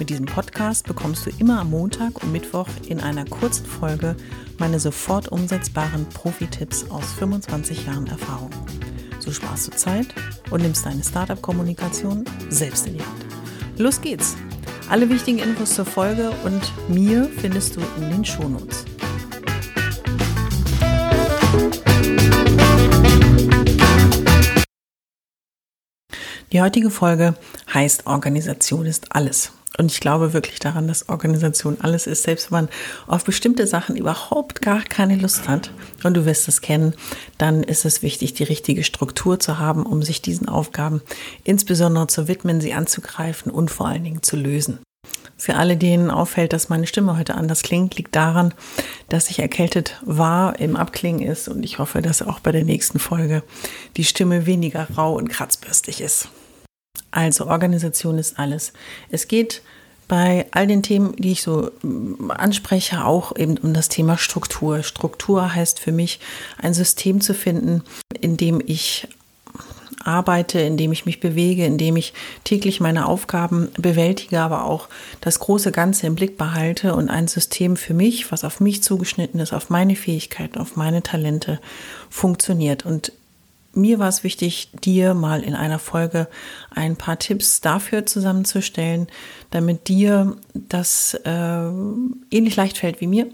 Mit diesem Podcast bekommst du immer am Montag und Mittwoch in einer kurzen Folge meine sofort umsetzbaren Profi-Tipps aus 25 Jahren Erfahrung. So sparst du Zeit und nimmst deine Startup-Kommunikation selbst in die Hand. Los geht's! Alle wichtigen Infos zur Folge und mir findest du in den Shownotes. Die heutige Folge heißt Organisation ist alles. Und ich glaube wirklich daran, dass Organisation alles ist, selbst wenn man auf bestimmte Sachen überhaupt gar keine Lust hat. Und du wirst es kennen, dann ist es wichtig, die richtige Struktur zu haben, um sich diesen Aufgaben insbesondere zu widmen, sie anzugreifen und vor allen Dingen zu lösen. Für alle, denen auffällt, dass meine Stimme heute anders klingt, liegt daran, dass ich erkältet war, im Abklingen ist und ich hoffe, dass auch bei der nächsten Folge die Stimme weniger rau und kratzbürstig ist. Also Organisation ist alles. Es geht bei all den Themen, die ich so mm, anspreche, auch eben um das Thema Struktur. Struktur heißt für mich, ein System zu finden, in dem ich arbeite, in dem ich mich bewege, in dem ich täglich meine Aufgaben bewältige, aber auch das große Ganze im Blick behalte und ein System für mich, was auf mich zugeschnitten ist, auf meine Fähigkeiten, auf meine Talente funktioniert. Und mir war es wichtig, dir mal in einer Folge ein paar Tipps dafür zusammenzustellen, damit dir das äh, ähnlich leicht fällt wie mir,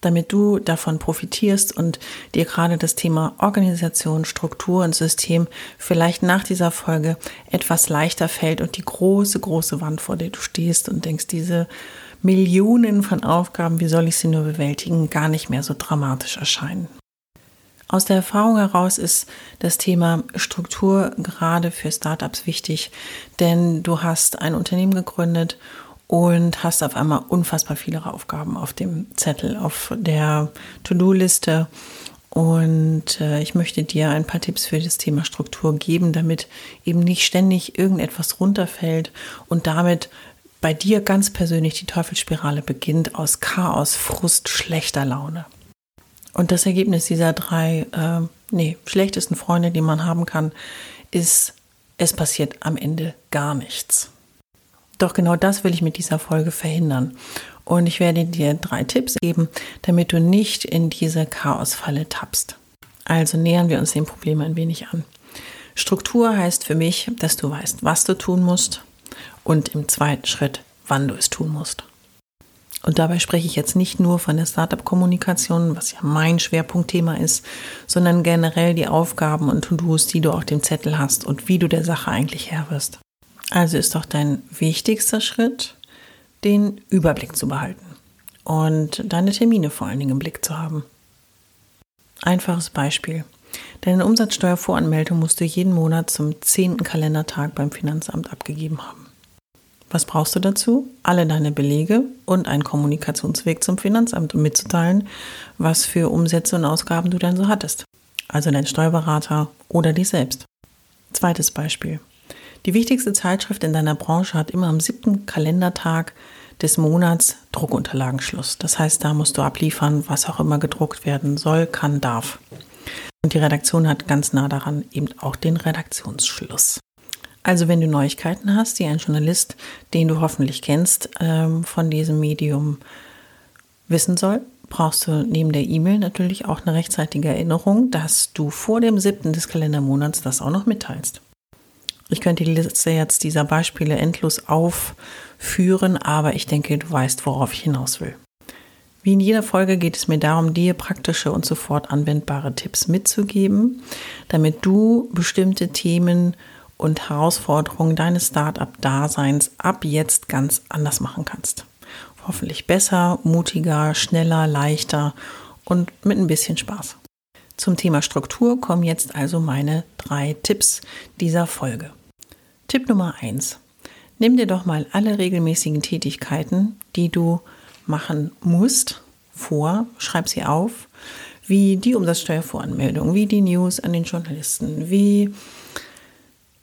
damit du davon profitierst und dir gerade das Thema Organisation, Struktur und System vielleicht nach dieser Folge etwas leichter fällt und die große, große Wand, vor der du stehst und denkst, diese Millionen von Aufgaben, wie soll ich sie nur bewältigen, gar nicht mehr so dramatisch erscheinen. Aus der Erfahrung heraus ist das Thema Struktur gerade für Startups wichtig, denn du hast ein Unternehmen gegründet und hast auf einmal unfassbar viele Aufgaben auf dem Zettel, auf der To-Do-Liste. Und äh, ich möchte dir ein paar Tipps für das Thema Struktur geben, damit eben nicht ständig irgendetwas runterfällt und damit bei dir ganz persönlich die Teufelsspirale beginnt aus Chaos, Frust, schlechter Laune. Und das Ergebnis dieser drei, äh, nee, schlechtesten Freunde, die man haben kann, ist, es passiert am Ende gar nichts. Doch genau das will ich mit dieser Folge verhindern. Und ich werde dir drei Tipps geben, damit du nicht in diese Chaosfalle tappst. Also nähern wir uns dem Problem ein wenig an. Struktur heißt für mich, dass du weißt, was du tun musst und im zweiten Schritt, wann du es tun musst. Und dabei spreche ich jetzt nicht nur von der Startup-Kommunikation, was ja mein Schwerpunktthema ist, sondern generell die Aufgaben und To-Dos, die du auf dem Zettel hast und wie du der Sache eigentlich Herr wirst. Also ist doch dein wichtigster Schritt, den Überblick zu behalten und deine Termine vor allen Dingen im Blick zu haben. Einfaches Beispiel. Deine Umsatzsteuervoranmeldung musst du jeden Monat zum zehnten Kalendertag beim Finanzamt abgegeben haben. Was brauchst du dazu? Alle deine Belege und einen Kommunikationsweg zum Finanzamt, um mitzuteilen, was für Umsätze und Ausgaben du denn so hattest. Also dein Steuerberater oder dich selbst. Zweites Beispiel. Die wichtigste Zeitschrift in deiner Branche hat immer am siebten Kalendertag des Monats Druckunterlagenschluss. Das heißt, da musst du abliefern, was auch immer gedruckt werden soll, kann, darf. Und die Redaktion hat ganz nah daran eben auch den Redaktionsschluss. Also wenn du Neuigkeiten hast, die ein Journalist, den du hoffentlich kennst, ähm, von diesem Medium wissen soll, brauchst du neben der E-Mail natürlich auch eine rechtzeitige Erinnerung, dass du vor dem siebten des Kalendermonats das auch noch mitteilst. Ich könnte die Liste jetzt dieser Beispiele endlos aufführen, aber ich denke, du weißt, worauf ich hinaus will. Wie in jeder Folge geht es mir darum, dir praktische und sofort anwendbare Tipps mitzugeben, damit du bestimmte Themen und Herausforderungen deines Startup-Daseins ab jetzt ganz anders machen kannst. Hoffentlich besser, mutiger, schneller, leichter und mit ein bisschen Spaß. Zum Thema Struktur kommen jetzt also meine drei Tipps dieser Folge. Tipp Nummer eins: Nimm dir doch mal alle regelmäßigen Tätigkeiten, die du machen musst, vor, schreib sie auf, wie die Umsatzsteuervoranmeldung, wie die News an den Journalisten, wie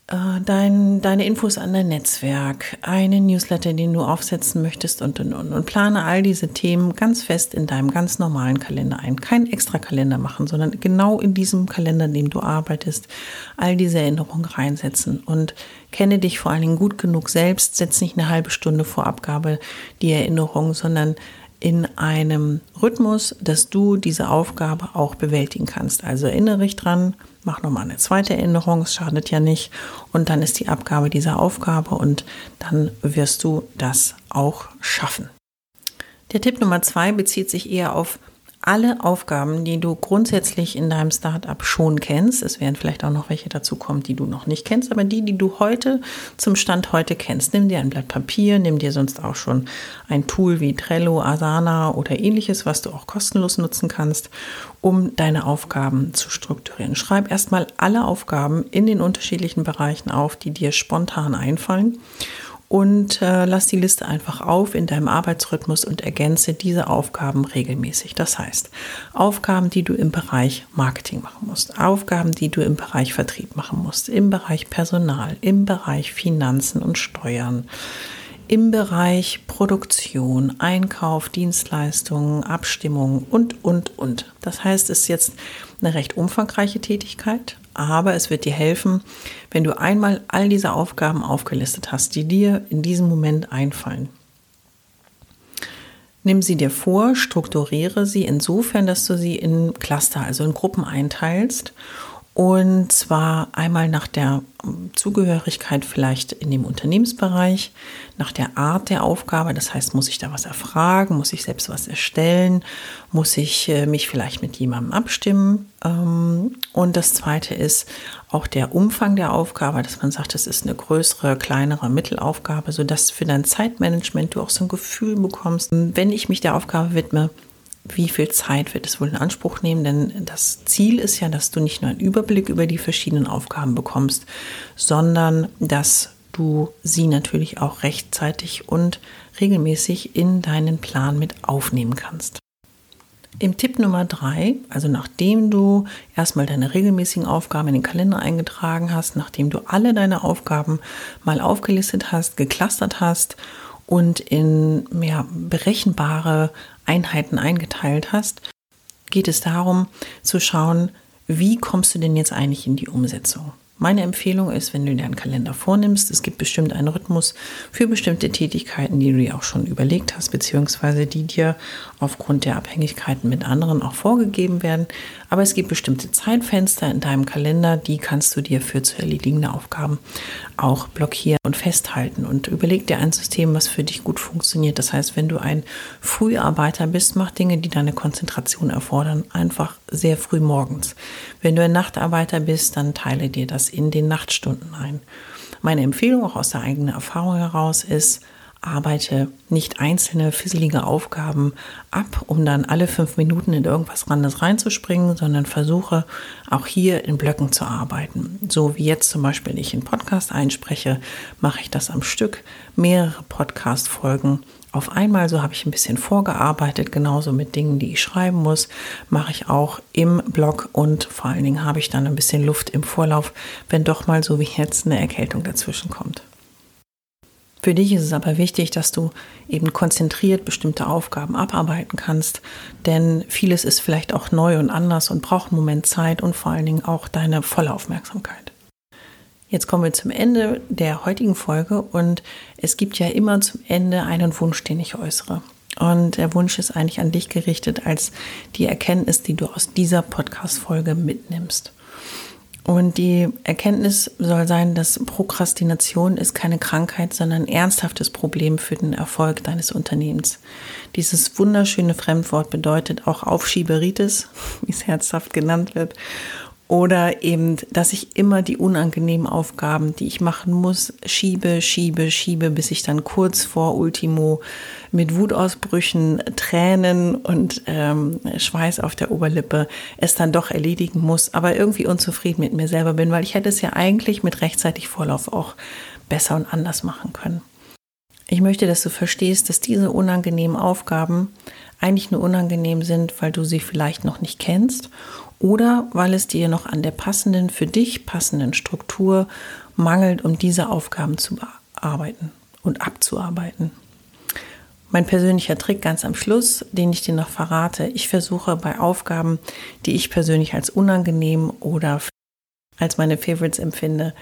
dein, deine Infos an dein Netzwerk, einen Newsletter, den du aufsetzen möchtest und, und, und, und plane all diese Themen ganz fest in deinem ganz normalen Kalender ein. Kein extra Kalender machen, sondern genau in diesem Kalender, in dem du arbeitest, all diese Erinnerungen reinsetzen und kenne dich vor allen Dingen gut genug selbst. Setz nicht eine halbe Stunde vor Abgabe die Erinnerung, sondern in einem Rhythmus, dass du diese Aufgabe auch bewältigen kannst. Also erinnere dich dran, mach nochmal eine zweite Erinnerung, es schadet ja nicht. Und dann ist die Abgabe dieser Aufgabe und dann wirst du das auch schaffen. Der Tipp Nummer zwei bezieht sich eher auf alle Aufgaben, die du grundsätzlich in deinem Startup schon kennst. Es werden vielleicht auch noch welche dazu kommen, die du noch nicht kennst, aber die, die du heute zum Stand heute kennst. Nimm dir ein Blatt Papier, nimm dir sonst auch schon ein Tool wie Trello, Asana oder ähnliches, was du auch kostenlos nutzen kannst, um deine Aufgaben zu strukturieren. Schreib erstmal alle Aufgaben in den unterschiedlichen Bereichen auf, die dir spontan einfallen und äh, lass die Liste einfach auf in deinem Arbeitsrhythmus und ergänze diese Aufgaben regelmäßig. Das heißt, Aufgaben, die du im Bereich Marketing machen musst, Aufgaben, die du im Bereich Vertrieb machen musst, im Bereich Personal, im Bereich Finanzen und Steuern, im Bereich Produktion, Einkauf, Dienstleistungen, Abstimmung und, und, und. Das heißt, es ist jetzt eine recht umfangreiche Tätigkeit, aber es wird dir helfen, wenn du einmal all diese Aufgaben aufgelistet hast, die dir in diesem Moment einfallen. Nimm sie dir vor, strukturiere sie insofern, dass du sie in Cluster, also in Gruppen einteilst und zwar einmal nach der Zugehörigkeit vielleicht in dem Unternehmensbereich, nach der Art der Aufgabe. Das heißt, muss ich da was erfragen? Muss ich selbst was erstellen? Muss ich äh, mich vielleicht mit jemandem abstimmen? Ähm, und das zweite ist auch der Umfang der Aufgabe, dass man sagt, es ist eine größere, kleinere Mittelaufgabe, sodass für dein Zeitmanagement du auch so ein Gefühl bekommst, wenn ich mich der Aufgabe widme, wie viel Zeit wird es wohl in Anspruch nehmen? Denn das Ziel ist ja, dass du nicht nur einen Überblick über die verschiedenen Aufgaben bekommst, sondern dass du sie natürlich auch rechtzeitig und regelmäßig in deinen Plan mit aufnehmen kannst. Im Tipp Nummer drei, also nachdem du erstmal deine regelmäßigen Aufgaben in den Kalender eingetragen hast, nachdem du alle deine Aufgaben mal aufgelistet hast, geklustert hast und in mehr berechenbare Einheiten eingeteilt hast, geht es darum zu schauen, wie kommst du denn jetzt eigentlich in die Umsetzung? Meine Empfehlung ist, wenn du dir einen Kalender vornimmst, es gibt bestimmt einen Rhythmus für bestimmte Tätigkeiten, die du dir auch schon überlegt hast, beziehungsweise die dir aufgrund der Abhängigkeiten mit anderen auch vorgegeben werden. Aber es gibt bestimmte Zeitfenster in deinem Kalender, die kannst du dir für zu erledigende Aufgaben auch blockieren und festhalten. Und überleg dir ein System, was für dich gut funktioniert. Das heißt, wenn du ein Früharbeiter bist, mach Dinge, die deine Konzentration erfordern, einfach sehr früh morgens. Wenn du ein Nachtarbeiter bist, dann teile dir das in den Nachtstunden ein. Meine Empfehlung auch aus der eigenen Erfahrung heraus ist, arbeite nicht einzelne fisselige Aufgaben ab, um dann alle fünf Minuten in irgendwas Randes reinzuspringen, sondern versuche auch hier in Blöcken zu arbeiten. So wie jetzt zum Beispiel, ich einen Podcast einspreche, mache ich das am Stück, mehrere Podcast-Folgen auf einmal. So habe ich ein bisschen vorgearbeitet, genauso mit Dingen, die ich schreiben muss, mache ich auch im Blog und vor allen Dingen habe ich dann ein bisschen Luft im Vorlauf, wenn doch mal so wie jetzt eine Erkältung dazwischen kommt. Für dich ist es aber wichtig, dass du eben konzentriert bestimmte Aufgaben abarbeiten kannst, denn vieles ist vielleicht auch neu und anders und braucht einen Moment Zeit und vor allen Dingen auch deine volle Aufmerksamkeit. Jetzt kommen wir zum Ende der heutigen Folge und es gibt ja immer zum Ende einen Wunsch, den ich äußere. Und der Wunsch ist eigentlich an dich gerichtet als die Erkenntnis, die du aus dieser Podcast-Folge mitnimmst. Und die Erkenntnis soll sein, dass Prokrastination ist keine Krankheit, sondern ein ernsthaftes Problem für den Erfolg deines Unternehmens. Dieses wunderschöne Fremdwort bedeutet auch Aufschieberitis, wie es herzhaft genannt wird. Oder eben, dass ich immer die unangenehmen Aufgaben, die ich machen muss, schiebe, schiebe, schiebe, bis ich dann kurz vor Ultimo mit Wutausbrüchen, Tränen und ähm, Schweiß auf der Oberlippe es dann doch erledigen muss, aber irgendwie unzufrieden mit mir selber bin, weil ich hätte es ja eigentlich mit rechtzeitig Vorlauf auch besser und anders machen können. Ich möchte, dass du verstehst, dass diese unangenehmen Aufgaben eigentlich nur unangenehm sind, weil du sie vielleicht noch nicht kennst oder weil es dir noch an der passenden, für dich passenden Struktur mangelt, um diese Aufgaben zu bearbeiten und abzuarbeiten. Mein persönlicher Trick ganz am Schluss, den ich dir noch verrate, ich versuche bei Aufgaben, die ich persönlich als unangenehm oder als meine Favorites empfinde,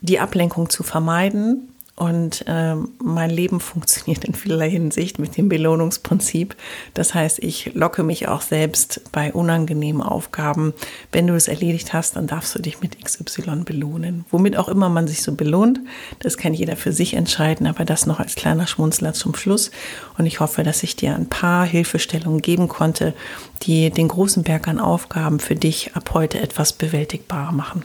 die Ablenkung zu vermeiden und ähm, mein Leben funktioniert in vielerlei Hinsicht mit dem Belohnungsprinzip. Das heißt, ich locke mich auch selbst bei unangenehmen Aufgaben. Wenn du es erledigt hast, dann darfst du dich mit XY belohnen. Womit auch immer man sich so belohnt, das kann jeder für sich entscheiden, aber das noch als kleiner Schmunzler zum Schluss. Und ich hoffe, dass ich dir ein paar Hilfestellungen geben konnte, die den großen Berg an Aufgaben für dich ab heute etwas bewältigbarer machen.